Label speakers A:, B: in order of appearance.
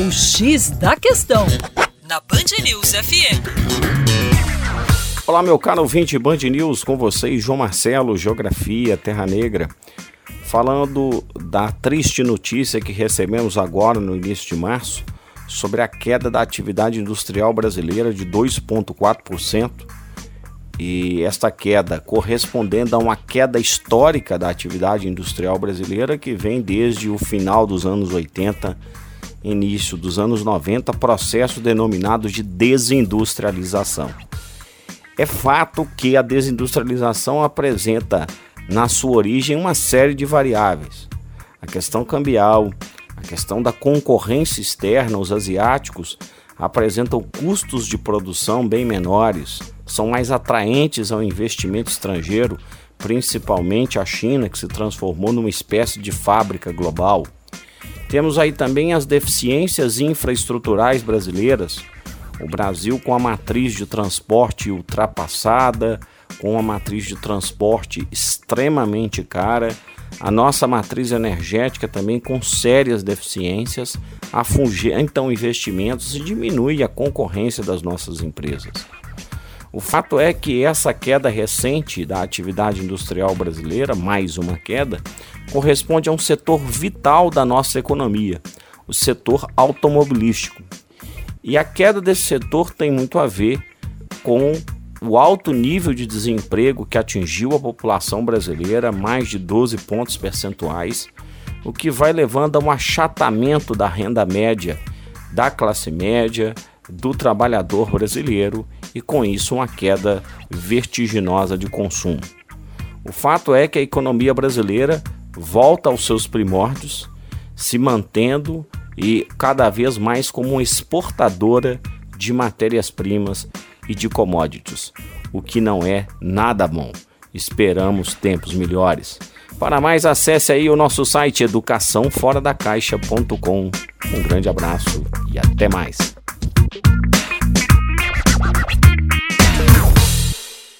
A: O X da Questão, na Band News FM.
B: Olá, meu caro ouvinte Band News, com vocês, João Marcelo, Geografia, Terra Negra. Falando da triste notícia que recebemos agora no início de março sobre a queda da atividade industrial brasileira de 2,4%, e esta queda correspondendo a uma queda histórica da atividade industrial brasileira que vem desde o final dos anos 80, início dos anos 90, processo denominado de desindustrialização. É fato que a desindustrialização apresenta na sua origem uma série de variáveis. A questão cambial, a questão da concorrência externa, os asiáticos apresentam custos de produção bem menores, são mais atraentes ao investimento estrangeiro, principalmente a China, que se transformou numa espécie de fábrica global. Temos aí também as deficiências infraestruturais brasileiras. O Brasil com a matriz de transporte ultrapassada, com a matriz de transporte extremamente cara, a nossa matriz energética também com sérias deficiências, afugenta então investimentos e diminui a concorrência das nossas empresas. O fato é que essa queda recente da atividade industrial brasileira, mais uma queda, corresponde a um setor vital da nossa economia, o setor automobilístico. E a queda desse setor tem muito a ver com o alto nível de desemprego que atingiu a população brasileira, mais de 12 pontos percentuais, o que vai levando a um achatamento da renda média da classe média, do trabalhador brasileiro e com isso uma queda vertiginosa de consumo. O fato é que a economia brasileira volta aos seus primórdios, se mantendo e cada vez mais como exportadora de matérias-primas e de commodities, o que não é nada bom. Esperamos tempos melhores. Para mais, acesse aí o nosso site educaçãoforadacaixa.com. Um grande abraço e até mais.